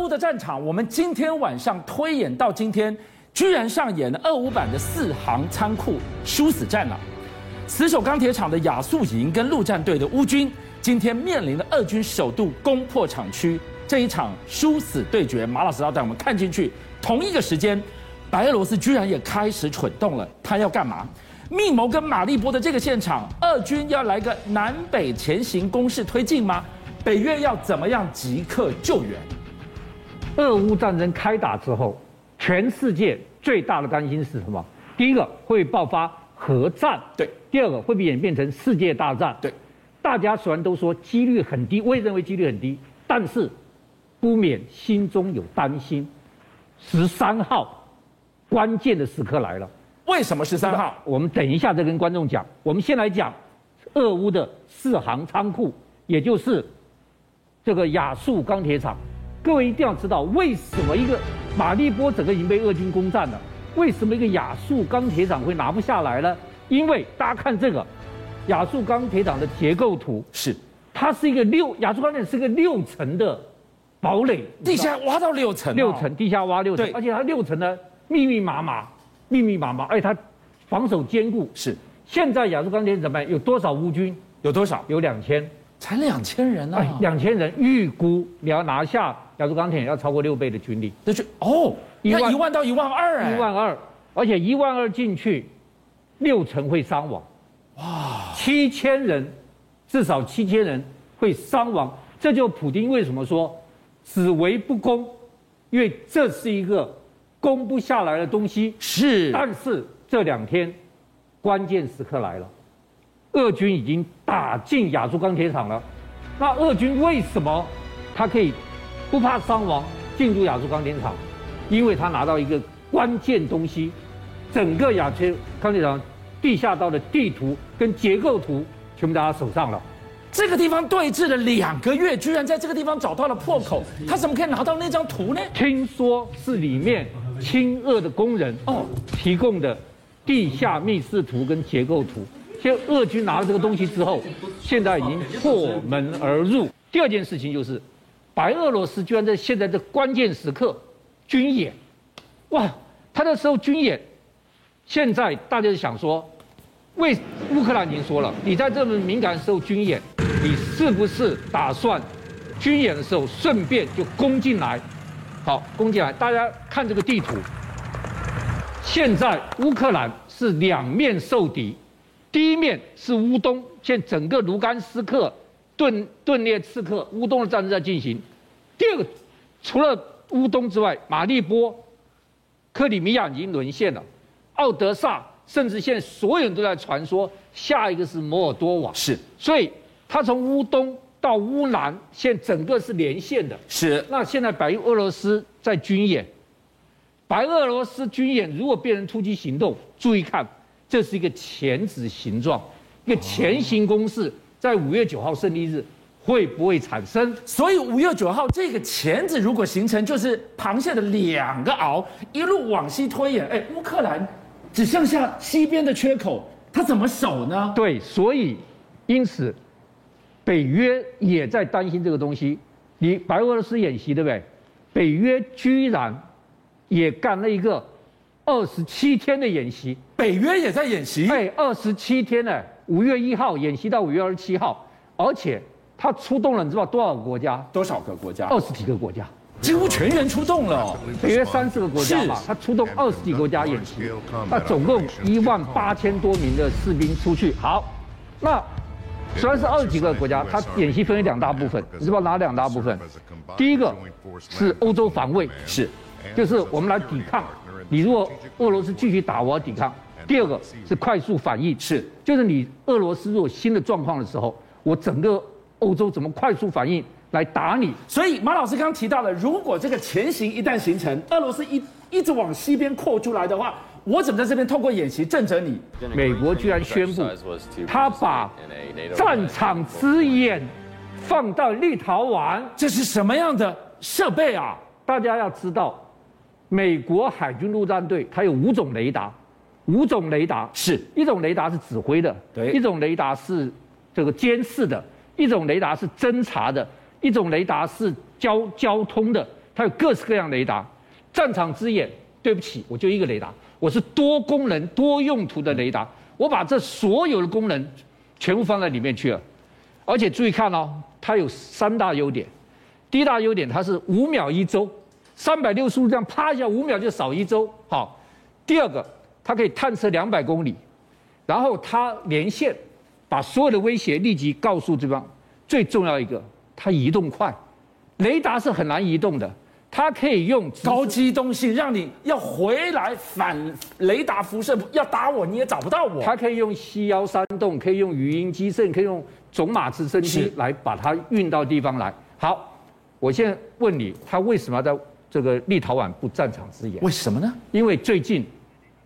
乌的战场，我们今天晚上推演到今天，居然上演了俄乌版的四行仓库殊死战了。死守钢铁厂的亚速营跟陆战队的乌军，今天面临了俄军首度攻破厂区这一场殊死对决。马老师要带我们看进去。同一个时间，白俄罗斯居然也开始蠢动了，他要干嘛？密谋跟马利波的这个现场，俄军要来个南北前行攻势推进吗？北约要怎么样即刻救援？俄乌战争开打之后，全世界最大的担心是什么？第一个会爆发核战，对；第二个会不会演变成世界大战，对。大家虽然都说几率很低，我也认为几率很低，但是不免心中有担心。十三号关键的时刻来了，为什么十三号？我们等一下再跟观众讲。我们先来讲俄乌的四行仓库，也就是。这个亚速钢铁厂，各位一定要知道，为什么一个马利波整个已经被俄军攻占了？为什么一个亚速钢铁厂会拿不下来呢？因为大家看这个亚速钢铁厂的结构图，是它是一个六亚速钢铁是一个六层的堡垒，地下挖到六层，六层地下挖六层，而且它六层呢密密麻麻，密密麻麻，而且它防守坚固。是现在亚速钢铁怎么样？有多少乌军？有多少？有两千。才两千人啊！两千人，预估你要拿下亚洲钢铁要超过六倍的军力。这就哦，一万一万到一万二哎，一万二，而且一万二进去，六成会伤亡。哇，七千人，至少七千人会伤亡。这就普京为什么说只为不攻，因为这是一个攻不下来的东西。是，但是这两天关键时刻来了。俄军已经打进亚速钢铁厂了，那俄军为什么他可以不怕伤亡进入亚速钢铁厂？因为他拿到一个关键东西，整个亚速钢铁厂地下道的地图跟结构图全部在他手上了。这个地方对峙了两个月，居然在这个地方找到了破口，他怎么可以拿到那张图呢？听说是里面亲俄的工人哦提供的地下密室图跟结构图。现在俄军拿了这个东西之后，现在已经破门而入。第二件事情就是，白俄罗斯居然在现在这关键时刻军演，哇！他那时候军演，现在大家就想说，为乌克兰已经说了，你在这么敏感的时候军演，你是不是打算军演的时候顺便就攻进来？好，攻进来，大家看这个地图，现在乌克兰是两面受敌。第一面是乌东，现在整个卢甘斯克、顿顿涅茨克、乌东的战争在进行。第二个，除了乌东之外，马利波、克里米亚已经沦陷了，奥德萨，甚至现在所有人都在传说下一个是摩尔多瓦。是，所以他从乌东到乌南，现在整个是连线的。是，那现在白俄罗斯在军演，白俄罗斯军演如果变成突击行动，注意看。这是一个钳子形状，一个钳形攻势，在五月九号胜利日会不会产生？所以五月九号这个钳子如果形成，就是螃蟹的两个螯，一路往西推演。哎，乌克兰只剩下西边的缺口，他怎么守呢？对，所以因此北约也在担心这个东西。你白俄罗斯演习对不对？北约居然也干了一个。二十七天的演习，北约也在演习。哎，二十七天呢，五月一号演习到五月二十七号，而且他出动了，你知道多少个国家？多少个国家？二十几个国家，几乎全员出动了哦。北约三十个国家嘛，他出动二十几个国家演习，那总共一万八千多名的士兵出去。好，那虽然是二十几个国家，他演习分为两大部分，你知道哪两大部分？第一个是欧洲防卫，是，就是我们来抵抗。你如果俄罗斯继续打，我要抵抗。第二个是快速反应，是，就是你俄罗斯如果新的状况的时候，我整个欧洲怎么快速反应来打你？所以马老师刚刚提到了，如果这个前行一旦形成，俄罗斯一一直往西边扩出来的话，我怎么在这边透过演习震着你？美国居然宣布，他把战场之眼放到立陶宛，这是什么样的设备啊？大家要知道。美国海军陆战队它有五种雷达，五种雷达是一种雷达是指挥的，对，一种雷达是这个监视的，一种雷达是侦察的，一种雷达是交交通的，它它有各式各样雷达。战场之眼，对不起，我就一个雷达，我是多功能、多用途的雷达，我把这所有的功能全部放在里面去了。而且注意看哦，它有三大优点。第一大优点，它是五秒一周，三百六十度这样啪一下，五秒就扫一周。好，第二个，它可以探测两百公里，然后它连线，把所有的威胁立即告诉对方。最重要一个，它移动快，雷达是很难移动的，它可以用高机动性，让你要回来反雷达辐射，要打我你也找不到我。它可以用 C 幺三洞，可以用语音机，甚至可以用种马直升机来把它运到地方来。好，我现在问你，它为什么要在这个立陶宛不战场之眼？为什么呢？因为最近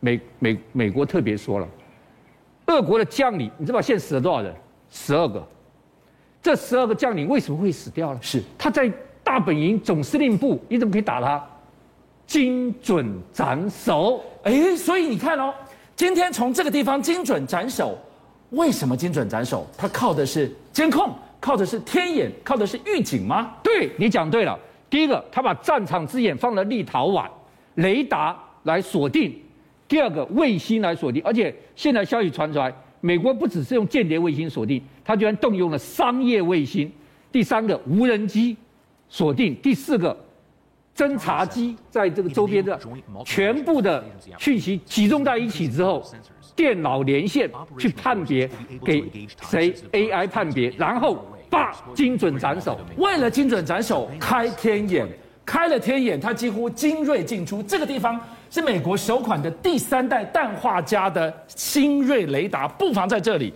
美美美国特别说了，俄国的将领，你知道现在死了多少人？十二个。这十二个将领为什么会死掉了？是他在大本营总司令部，你怎么可以打他？精准斩首。哎，所以你看哦，今天从这个地方精准斩首，为什么精准斩首？他靠的是监控，靠的是天眼，靠的是预警吗？对，你讲对了。第一个，他把战场之眼放了立陶宛，雷达来锁定；第二个，卫星来锁定。而且现在消息传出来。美国不只是用间谍卫星锁定，他居然动用了商业卫星。第三个无人机锁定，第四个侦察机在这个周边的全部的讯息集中在一起之后，电脑连线去判别给谁 AI 判别，然后把精准斩首。为了精准斩首，开天眼，开了天眼，它几乎精锐尽出。这个地方。是美国首款的第三代氮化镓的新锐雷达布防在这里，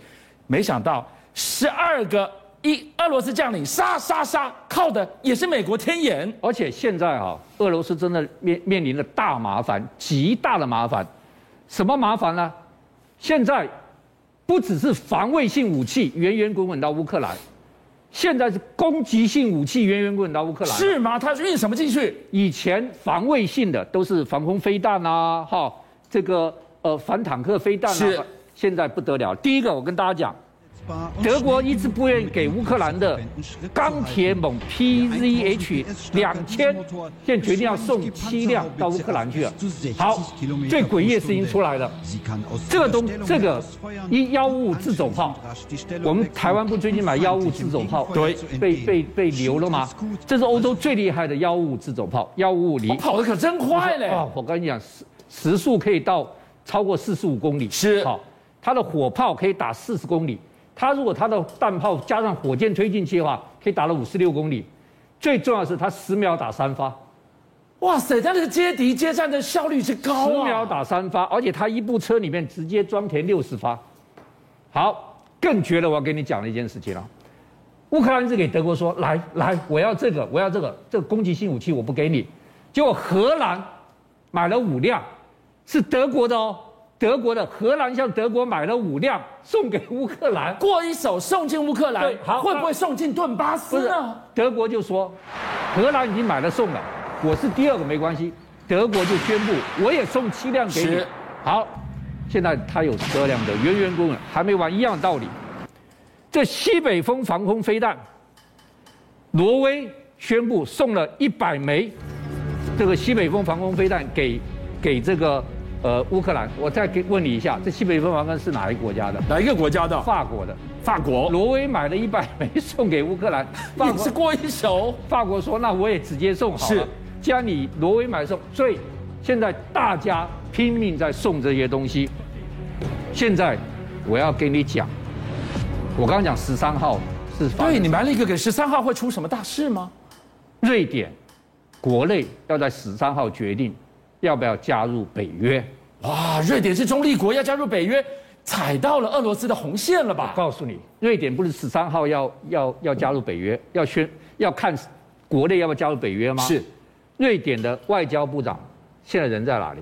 没想到十二个一俄罗斯将领杀杀杀，靠的也是美国天眼。而且现在啊，俄罗斯真的面面临了大麻烦，极大的麻烦。什么麻烦呢？现在不只是防卫性武器源源滚滚到乌克兰。现在是攻击性武器源源滚滚到乌克兰，是吗？他运什么进去？以前防卫性的都是防空飞弹啊，哈，这个呃反坦克飞弹啊，是现在不得了。第一个，我跟大家讲。德国一直不愿意给乌克兰的钢铁猛 PZH 两千，现在决定要送七辆到乌克兰去了。好，最诡异的事情出来了，这个东这个一幺五五自走炮，我们台湾不最近买幺五五自走炮，对，被被被留了吗？这是欧洲最厉害的幺五五自走炮，幺五五零，跑的可真快嘞！我跟你讲，时时速可以到超过四十五公里，是好，它的火炮可以打四十公里。它如果它的弹炮加上火箭推进器的话，可以打了五十六公里。最重要的是，它十秒打三发。哇塞，它这个接敌接战的效率是高啊！十秒打三发，而且它一部车里面直接装填六十发。好，更绝了，我要跟你讲的一件事情了。乌克兰是给德国说：“来来，我要这个，我要这个，这个攻击性武器我不给你。”结果荷兰买了五辆，是德国的哦。德国的荷兰向德国买了五辆，送给乌克兰，过一手送进乌克兰，好，会不会送进顿巴斯呢？德国就说，荷兰已经买了送了，我是第二个没关系。德国就宣布，我也送七辆给你。好，现在他有十二辆的源源滚滚，还没完，一样的道理。这西北风防空飞弹，挪威宣布送了一百枚，这个西北风防空飞弹给给这个。呃，乌克兰，我再给问你一下，这西北风防弹是哪一个国家的？哪一个国家的？法国的。法国。挪威买了一百 枚送给乌克兰，法国是过一手。法国说：“那我也直接送好了。”是。既然你挪威买送，所以现在大家拼命在送这些东西。现在我要跟你讲，我刚刚讲十三号是。对，你买了一个给十三号，会出什么大事吗？瑞典国内要在十三号决定。要不要加入北约？哇，瑞典是中立国，要加入北约，踩到了俄罗斯的红线了吧？我告诉你，瑞典不是十三号要要要加入北约，要宣要看国内要不要加入北约吗？是，瑞典的外交部长现在人在哪里？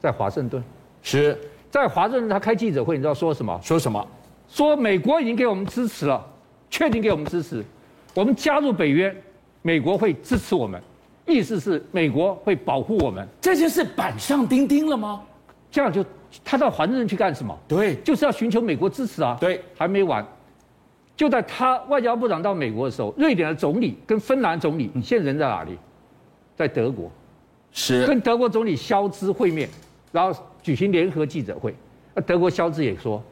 在华盛顿。是在华盛顿，他开记者会，你知道说什么？说什么？说美国已经给我们支持了，确定给我们支持，我们加入北约，美国会支持我们。意思是美国会保护我们，这件事板上钉钉了吗？这样就他到华盛顿去干什么？对，就是要寻求美国支持啊。对，还没完，就在他外交部长到美国的时候，瑞典的总理跟芬兰总理，你现在人在哪里？在德国，是跟德国总理肖兹会面，然后举行联合记者会。那德国肖兹也说，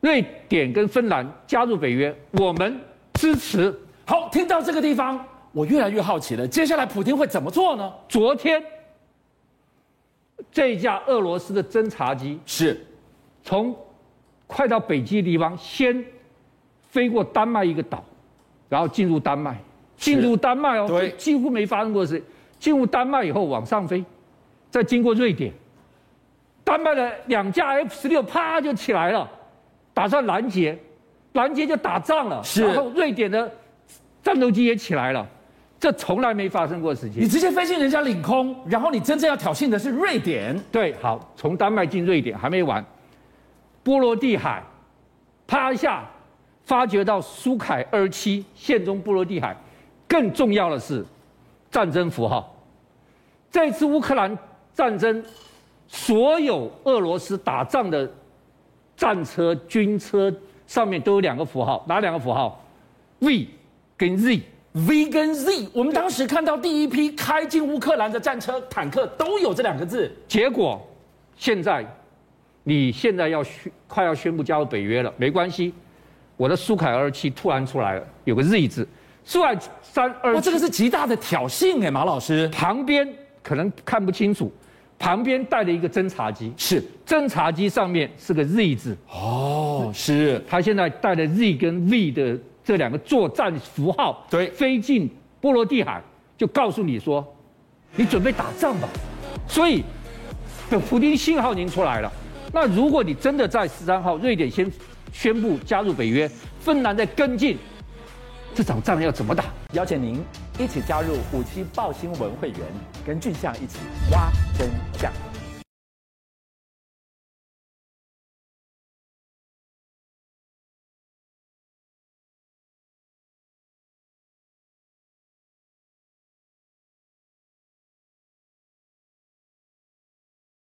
瑞典跟芬兰加入北约，我们支持。好，听到这个地方，我越来越好奇了。接下来普京会怎么做呢？昨天，这一架俄罗斯的侦察机是从快到北极的地方，先飞过丹麦一个岛，然后进入丹麦，进入丹麦哦，对，几乎没发生过事。进入丹麦以后往上飞，再经过瑞典，丹麦的两架 F 十六啪就起来了，打算拦截，拦截就打仗了。是，然后瑞典的战斗机也起来了，这从来没发生过的事情。你直接飞进人家领空，然后你真正要挑衅的是瑞典。对，好，从丹麦进瑞典还没完，波罗的海，啪一下发掘到苏凯二七现中波罗的海，更重要的是战争符号。这次乌克兰战争，所有俄罗斯打仗的战车、军车上面都有两个符号，哪两个符号？V 跟 Z，V 跟 Z。我们当时看到第一批开进乌克兰的战车、坦克都有这两个字。结果现在，你现在要宣快要宣布加入北约了，没关系，我的苏凯二七突然出来了，有个 Z 字，苏凯三二。哇，这个是极大的挑衅哎，马老师旁边。可能看不清楚，旁边带了一个侦察机，是侦察机上面是个 Z 字。哦，是。他现在带了 Z 跟 V 的这两个作战符号，对，飞进波罗的海，就告诉你说，你准备打仗吧。所以，的普丁信号已经出来了。那如果你真的在十三号，瑞典先宣布加入北约，芬兰再跟进，这场仗要怎么打？邀请您一起加入五七报新闻会员，跟俊相一起挖真相。